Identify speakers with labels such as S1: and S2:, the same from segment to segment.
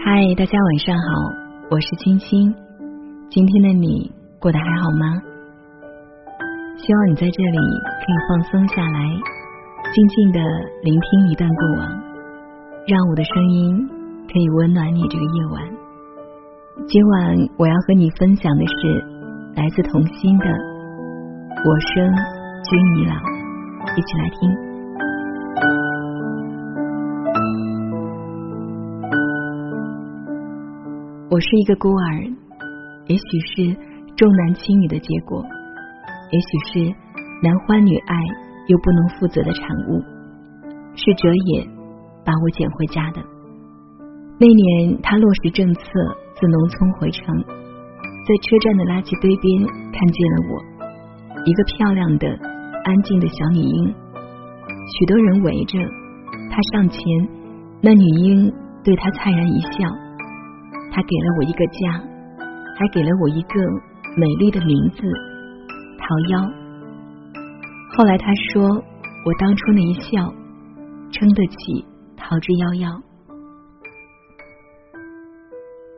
S1: 嗨，大家晚上好，我是青青。今天的你过得还好吗？希望你在这里可以放松下来，静静的聆听一段过往，让我的声音可以温暖你这个夜晚。今晚我要和你分享的是来自童心的《我生君已老》，一起来听。我是一个孤儿，也许是重男轻女的结果，也许是男欢女爱又不能负责的产物，是哲野把我捡回家的。那年他落实政策，自农村回城，在车站的垃圾堆边看见了我，一个漂亮的、安静的小女婴，许多人围着他上前，那女婴对他灿然一笑。他给了我一个家，还给了我一个美丽的名字——桃夭。后来他说，我当初那一笑，撑得起桃之夭夭。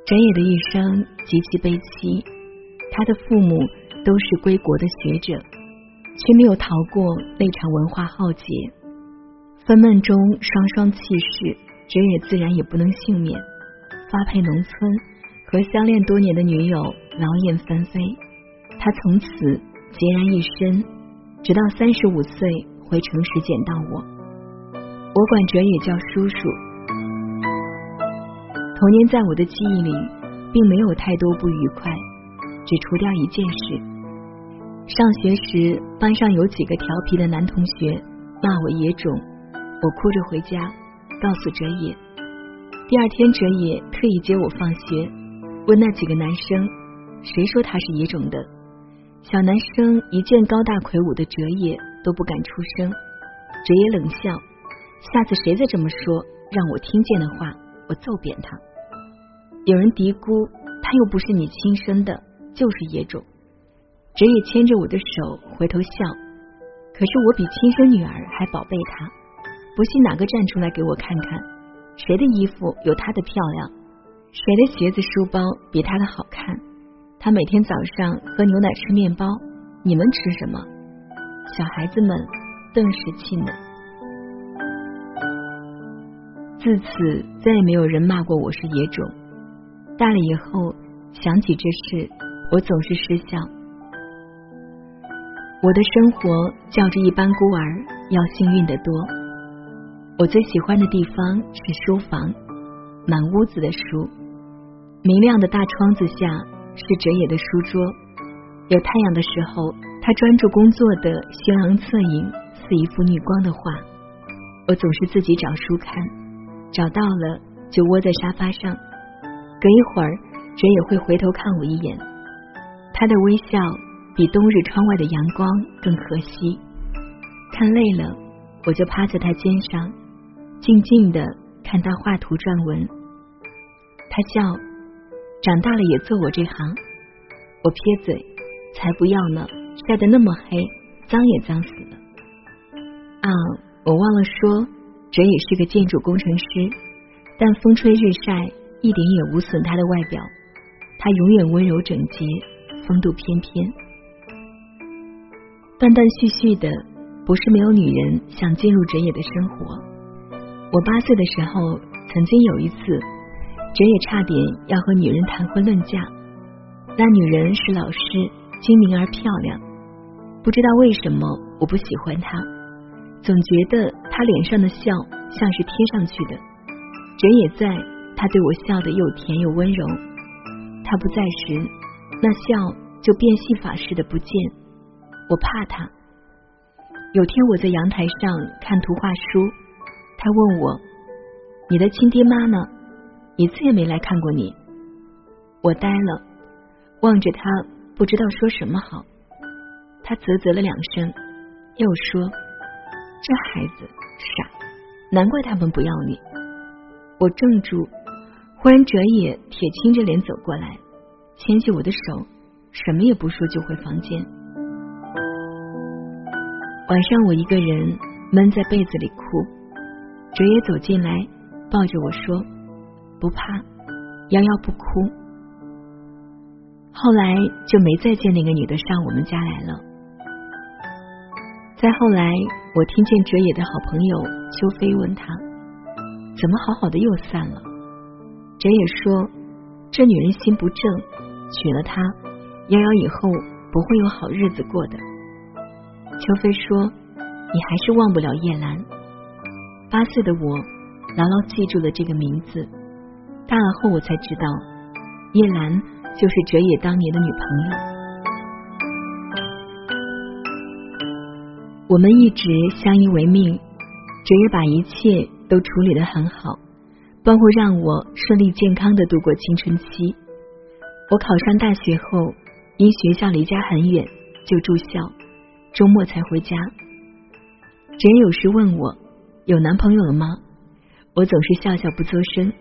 S1: 哲野的一生极其悲戚，他的父母都是归国的学者，却没有逃过那场文化浩劫。愤懑中双双弃世，哲野自然也不能幸免。发配农村，和相恋多年的女友劳燕分飞，他从此孑然一身，直到三十五岁回城时捡到我。我管哲也叫叔叔。童年在我的记忆里，并没有太多不愉快，只除掉一件事：上学时班上有几个调皮的男同学骂我野种，我哭着回家告诉哲野。第二天，哲野特意接我放学，问那几个男生，谁说他是野种的？小男生一见高大魁梧的哲野，都不敢出声。哲野冷笑：“下次谁再这么说，让我听见的话，我揍扁他。”有人嘀咕：“他又不是你亲生的，就是野种。”哲野牵着我的手回头笑，可是我比亲生女儿还宝贝他。不信哪个站出来给我看看？谁的衣服有她的漂亮？谁的鞋子、书包比她的好看？她每天早上喝牛奶、吃面包，你们吃什么？小孩子们顿时气馁。自此，再也没有人骂过我是野种。大了以后，想起这事，我总是失笑。我的生活较着一般孤儿要幸运得多。我最喜欢的地方是书房，满屋子的书，明亮的大窗子下是哲野的书桌，有太阳的时候，他专注工作的轩昂侧影似一幅逆光的画。我总是自己找书看，找到了就窝在沙发上，隔一会儿哲野会回头看我一眼，他的微笑比冬日窗外的阳光更和煦。看累了，我就趴在他肩上。静静的看他画图撰文，他笑，长大了也做我这行。我撇嘴，才不要呢，晒得那么黑，脏也脏死了。啊，我忘了说，哲也是个建筑工程师，但风吹日晒一点也无损他的外表，他永远温柔整洁，风度翩翩。断断续续的，不是没有女人想进入哲野的生活。我八岁的时候，曾经有一次，哲也差点要和女人谈婚论嫁。那女人是老师，精明而漂亮。不知道为什么我不喜欢她，总觉得她脸上的笑像是贴上去的。哲也在，他对我笑得又甜又温柔。他不在时，那笑就变戏法似的不见。我怕他。有天我在阳台上看图画书。他问我：“你的亲爹妈呢？一次也没来看过你。”我呆了，望着他，不知道说什么好。他啧啧了两声，又说：“这孩子傻，难怪他们不要你。”我怔住，忽然哲野铁青着脸走过来，牵起我的手，什么也不说，就回房间。晚上我一个人闷在被子里哭。哲也走进来，抱着我说：“不怕，夭夭不哭。后来就没再见那个女的上我们家来了。再后来，我听见哲野的好朋友秋飞问他，怎么好好的又散了？哲野说，这女人心不正，娶了她，夭夭以后不会有好日子过的。秋飞说，你还是忘不了叶兰。八岁的我牢牢记住了这个名字，大了后我才知道，叶兰就是哲野当年的女朋友。我们一直相依为命，哲野把一切都处理的很好，包括让我顺利健康的度过青春期。我考上大学后，因学校离家很远，就住校，周末才回家。哲野有时问我。有男朋友了吗？我总是笑笑不作声。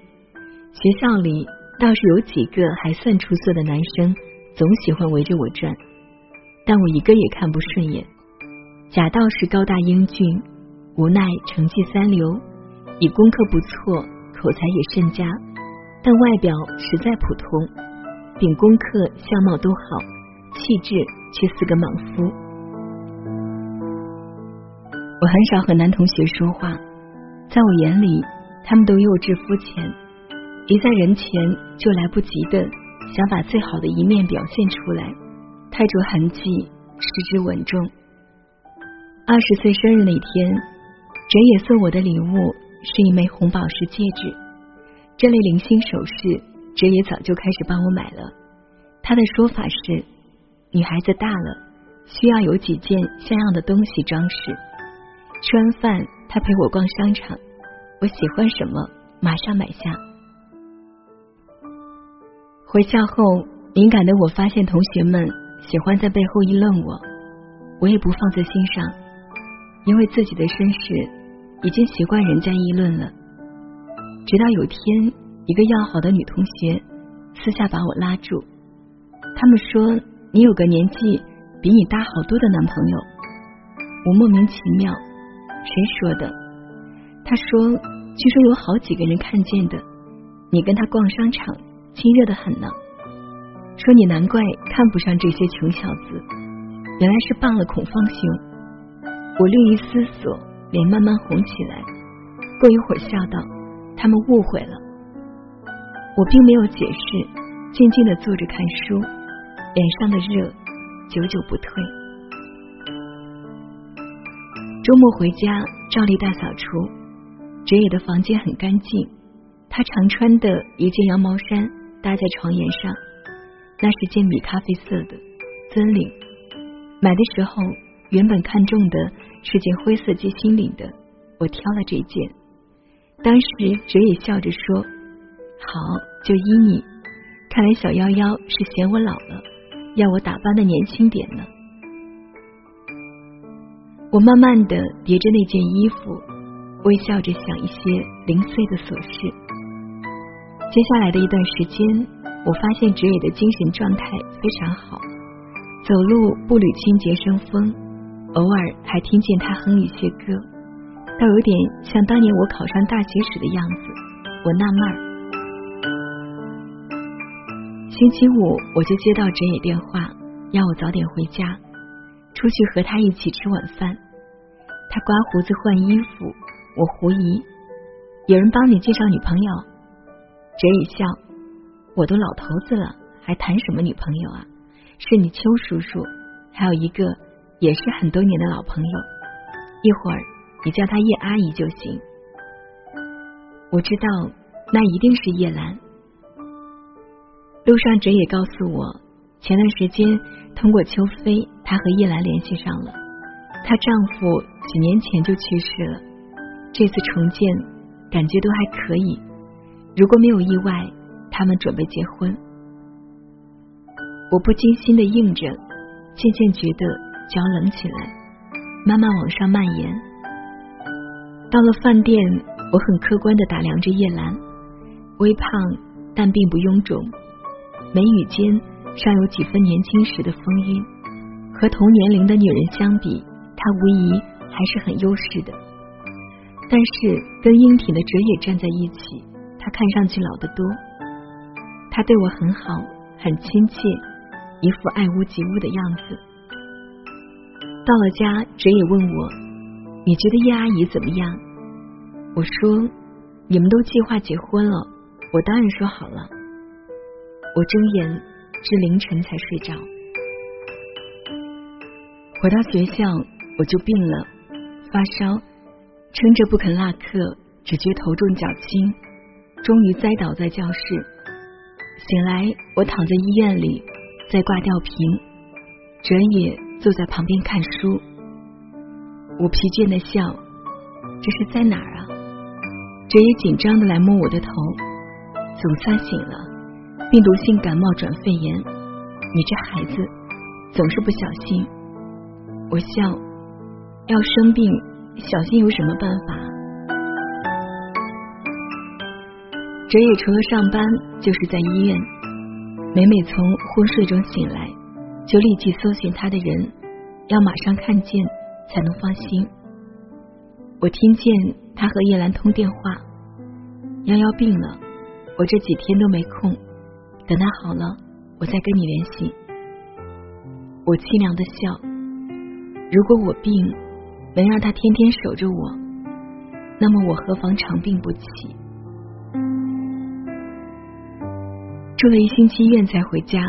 S1: 学校里倒是有几个还算出色的男生，总喜欢围着我转，但我一个也看不顺眼。贾道是高大英俊，无奈成绩三流，以功课不错，口才也甚佳，但外表实在普通，秉功课相貌都好，气质却似个莽夫。我很少和男同学说话，在我眼里，他们都幼稚肤浅，一在人前就来不及的想把最好的一面表现出来，太着痕迹，失之稳重。二十岁生日那天，哲野送我的礼物是一枚红宝石戒指，这类零星首饰，哲野早就开始帮我买了。他的说法是，女孩子大了，需要有几件像样的东西装饰。吃完饭，他陪我逛商场，我喜欢什么，马上买下。回校后，敏感的我发现同学们喜欢在背后议论我，我也不放在心上，因为自己的身世已经习惯人家议论了。直到有天，一个要好的女同学私下把我拉住，他们说你有个年纪比你大好多的男朋友，我莫名其妙。谁说的？他说，据说有好几个人看见的，你跟他逛商场，亲热的很呢。说你难怪看不上这些穷小子，原来是傍了孔方兄。我略一思索，脸慢慢红起来。过一会儿笑道：“他们误会了。”我并没有解释，静静的坐着看书，脸上的热久久不退。周末回家，照例大扫除。哲野的房间很干净，他常穿的一件羊毛衫搭在床沿上，那是件米咖啡色的尊领。买的时候原本看中的是件灰色鸡心领的，我挑了这件。当时哲野笑着说：“好，就依你。看来小夭夭是嫌我老了，要我打扮的年轻点呢。”我慢慢的叠着那件衣服，微笑着想一些零碎的琐事。接下来的一段时间，我发现哲野的精神状态非常好，走路步履轻捷生风，偶尔还听见他哼一些歌，倒有点像当年我考上大学时的样子。我纳闷儿。星期五我就接到哲野电话，要我早点回家。出去和他一起吃晚饭，他刮胡子换衣服，我狐疑。有人帮你介绍女朋友？哲野笑，我都老头子了，还谈什么女朋友啊？是你邱叔叔，还有一个也是很多年的老朋友。一会儿你叫他叶阿姨就行。我知道，那一定是叶兰。路上哲也告诉我。前段时间通过秋飞，她和叶兰联系上了。她丈夫几年前就去世了，这次重见感觉都还可以。如果没有意外，他们准备结婚。我不经心的应着，渐渐觉得脚冷起来，慢慢往上蔓延。到了饭店，我很客观的打量着叶兰，微胖但并不臃肿，眉宇间。尚有几分年轻时的风韵，和同年龄的女人相比，她无疑还是很优势的。但是跟英挺的哲野站在一起，她看上去老得多。他对我很好，很亲切，一副爱屋及乌的样子。到了家，哲野问我：“你觉得叶阿姨怎么样？”我说：“你们都计划结婚了，我当然说好了。”我睁眼至凌晨才睡着。回到学校，我就病了，发烧，撑着不肯落课，只觉头重脚轻，终于栽倒在教室。醒来，我躺在医院里，在挂吊瓶，哲野坐在旁边看书。我疲倦的笑，这是在哪儿啊？哲野紧张的来摸我的头，总算醒了。病毒性感冒转肺炎，你这孩子总是不小心。我笑，要生病小心有什么办法？哲野除了上班就是在医院，每每从昏睡中醒来，就立即搜寻他的人，要马上看见才能放心。我听见他和叶兰通电话，幺幺病了，我这几天都没空。等他好了，我再跟你联系。我凄凉的笑。如果我病能让他天天守着我，那么我何妨长病不起？住了一星期院才回家，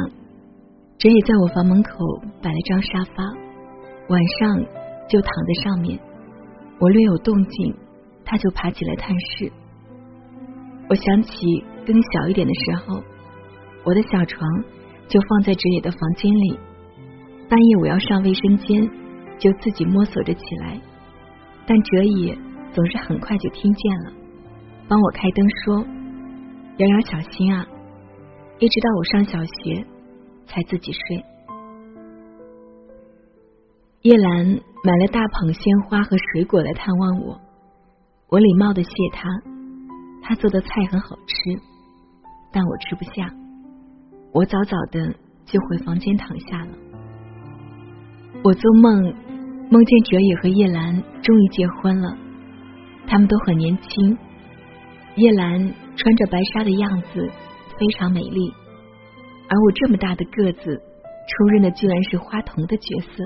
S1: 哲也在我房门口摆了张沙发，晚上就躺在上面。我略有动静，他就爬起来探视。我想起更小一点的时候。我的小床就放在哲野的房间里，半夜我要上卫生间，就自己摸索着起来，但哲野总是很快就听见了，帮我开灯说：“瑶瑶小心啊！”一直到我上小学才自己睡。叶兰买了大捧鲜花和水果来探望我，我礼貌的谢他，他做的菜很好吃，但我吃不下。我早早的就回房间躺下了。我做梦梦见哲野和叶兰终于结婚了，他们都很年轻。叶兰穿着白纱的样子非常美丽，而我这么大的个子，出任的居然是花童的角色。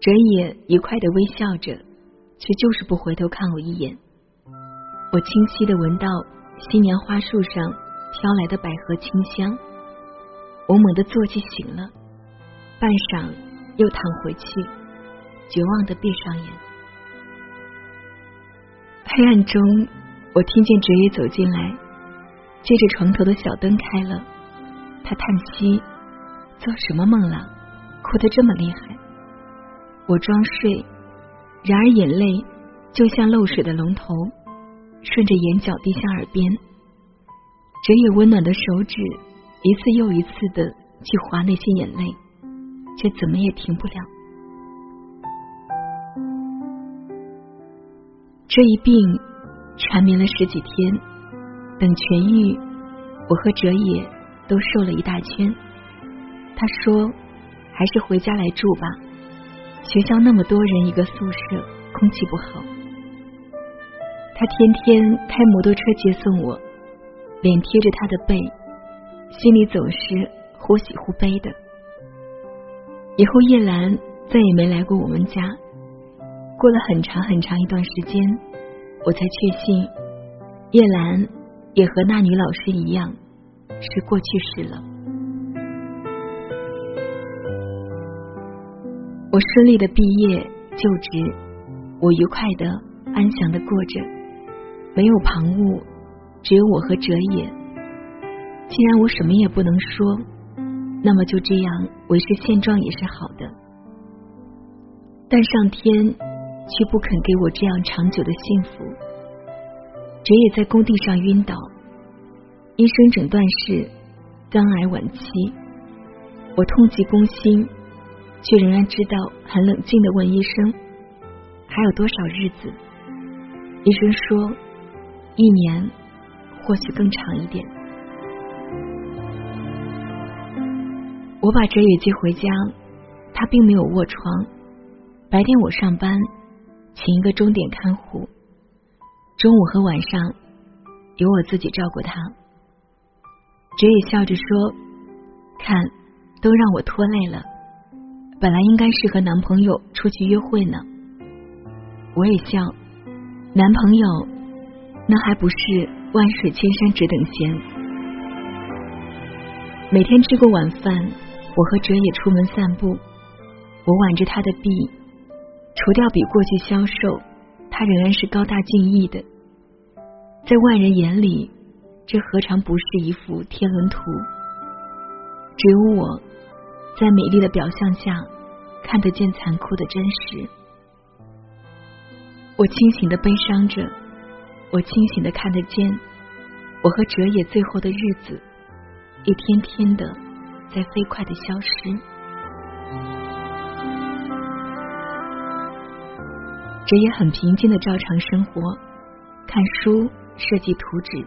S1: 哲野愉快的微笑着，却就是不回头看我一眼。我清晰的闻到新娘花束上飘来的百合清香。我猛地坐起，醒了，半晌又躺回去，绝望的闭上眼。黑暗中，我听见哲野走进来，借着床头的小灯开了。他叹息：“做什么梦了？哭得这么厉害？”我装睡，然而眼泪就像漏水的龙头，顺着眼角滴向耳边。哲野温暖的手指。一次又一次的去划那些眼泪，却怎么也停不了。这一病缠绵了十几天，等痊愈，我和哲野都瘦了一大圈。他说：“还是回家来住吧，学校那么多人一个宿舍，空气不好。”他天天开摩托车接送我，脸贴着他的背。心里总是忽喜忽悲的。以后叶兰再也没来过我们家。过了很长很长一段时间，我才确信叶兰也和那女老师一样是过去式了。我顺利的毕业就职，我愉快的安详的过着，没有旁骛，只有我和哲野。既然我什么也不能说，那么就这样维持现状也是好的。但上天却不肯给我这样长久的幸福。哲也在工地上晕倒，医生诊断是肝癌晚期。我痛极攻心，却仍然知道很冷静的问医生还有多少日子。医生说一年，或许更长一点。我把哲野接回家，他并没有卧床。白天我上班，请一个钟点看护，中午和晚上由我自己照顾他。哲也笑着说：“看，都让我拖累了。本来应该是和男朋友出去约会呢。”我也笑，男朋友那还不是万水千山只等闲。每天吃过晚饭，我和哲也出门散步，我挽着他的臂，除掉比过去消瘦，他仍然是高大敬意的。在外人眼里，这何尝不是一幅天伦图？只有我在美丽的表象下看得见残酷的真实。我清醒的悲伤着，我清醒的看得见，我和哲野最后的日子，一天天的在飞快的消失。哲野很平静的照常生活，看书，设计图纸。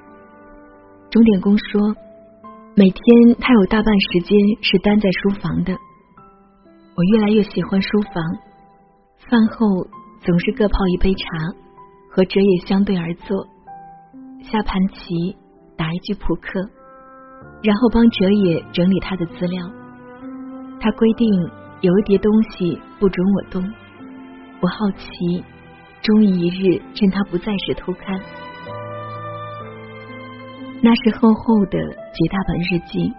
S1: 钟点工说，每天他有大半时间是待在书房的。我越来越喜欢书房，饭后。总是各泡一杯茶，和哲野相对而坐，下盘棋，打一局扑克，然后帮哲野整理他的资料。他规定有一叠东西不准我动，我好奇，终于一日趁他不在时偷看。那是厚厚的几大本日记。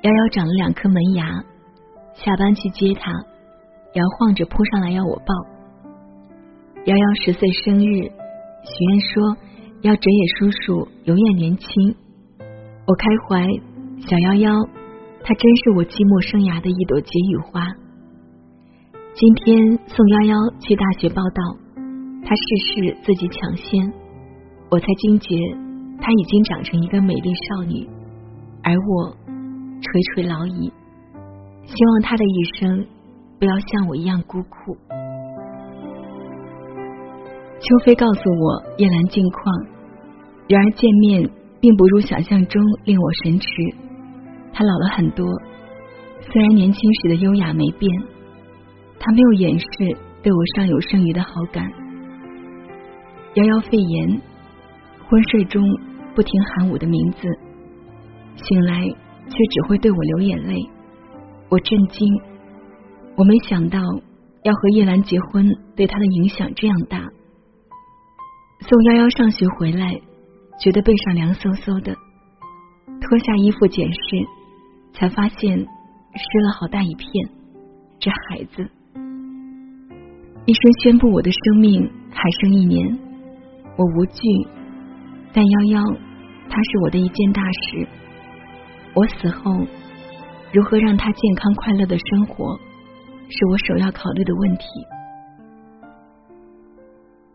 S1: 瑶瑶长了两颗门牙，下班去接他，摇晃着扑上来要我抱。瑶瑶十岁生日，许愿说要哲野叔叔永远年轻。我开怀，小夭夭，她真是我寂寞生涯的一朵解语花。今天送夭夭去大学报道，她事事自己抢先，我才惊觉她已经长成一个美丽少女，而我垂垂老矣。希望她的一生不要像我一样孤苦。秋飞告诉我叶兰近况，然而见面并不如想象中令我神驰。他老了很多，虽然年轻时的优雅没变，他没有掩饰对我尚有剩余的好感。瑶瑶肺炎，昏睡中不停喊我的名字，醒来却只会对我流眼泪。我震惊，我没想到要和叶兰结婚对他的影响这样大。送夭夭上学回来，觉得背上凉飕飕的，脱下衣服检视，才发现湿了好大一片。这孩子，医生宣布我的生命还剩一年，我无惧，但夭夭，他是我的一件大事。我死后如何让他健康快乐的生活，是我首要考虑的问题。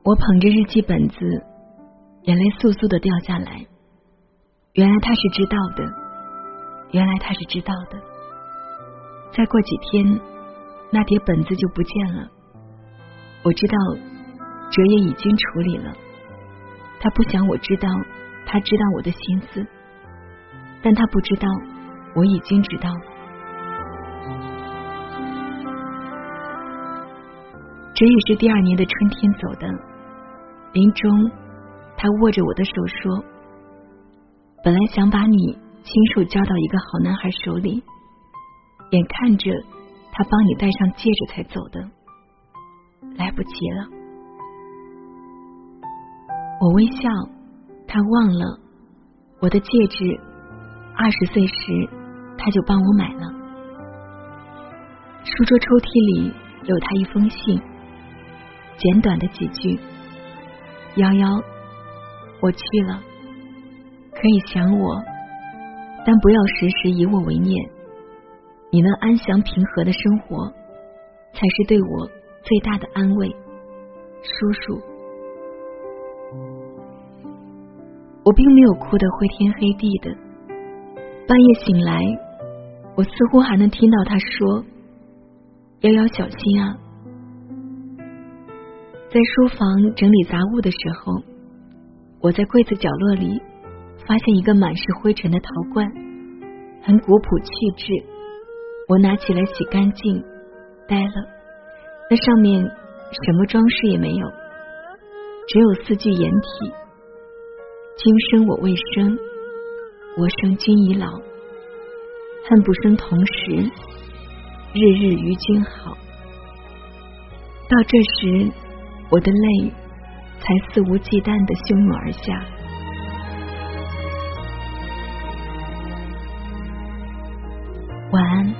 S1: 我捧着日记本子，眼泪簌簌的掉下来。原来他是知道的，原来他是知道的。再过几天，那叠本子就不见了。我知道哲也已经处理了，他不想我知道，他知道我的心思，但他不知道我已经知道。哲也是第二年的春天走的。临终，他握着我的手说：“本来想把你亲手交到一个好男孩手里，眼看着他帮你戴上戒指才走的，来不及了。”我微笑，他忘了我的戒指，二十岁时他就帮我买了。书桌抽屉里有他一封信，简短的几句。幺幺，我去了，可以想我，但不要时时以我为念。你能安详平和的生活，才是对我最大的安慰。叔叔，我并没有哭得灰天黑地的。半夜醒来，我似乎还能听到他说：“幺幺，小心啊。”在书房整理杂物的时候，我在柜子角落里发现一个满是灰尘的陶罐，很古朴气质。我拿起来洗干净，呆了。那上面什么装饰也没有，只有四句掩体：“今生我未生，我生君已老，恨不生同时，日日与君好。到这时，我的泪才肆无忌惮的汹涌而下。晚安。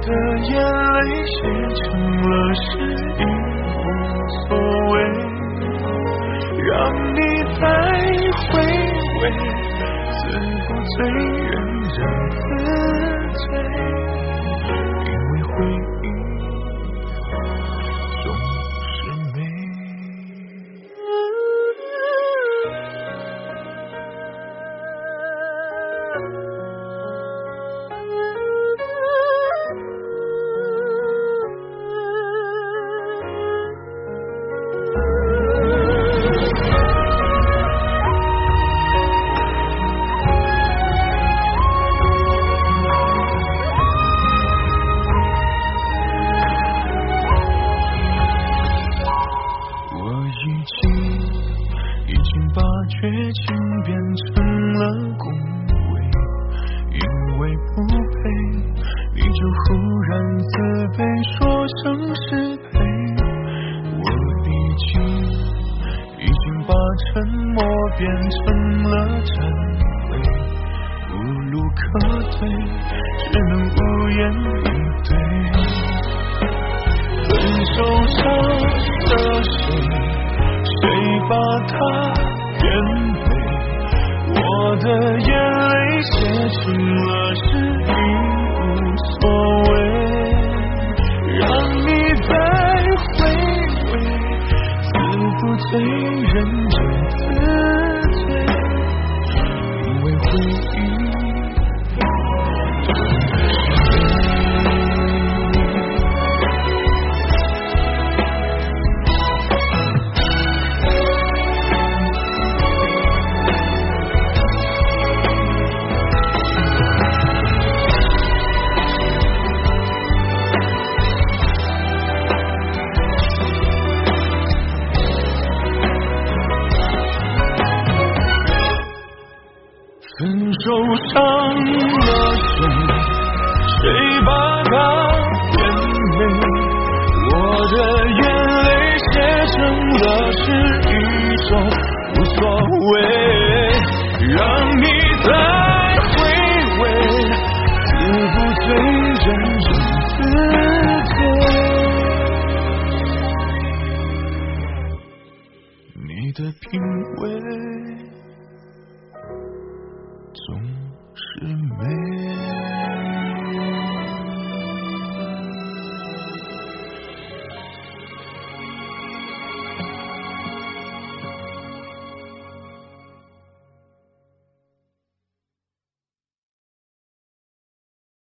S2: 的眼泪写成了诗已无。所谓，让你再回味，自不醉人人自醉，成了是，一种无所谓。让你再回味，自不醉人人自醉。你的品味。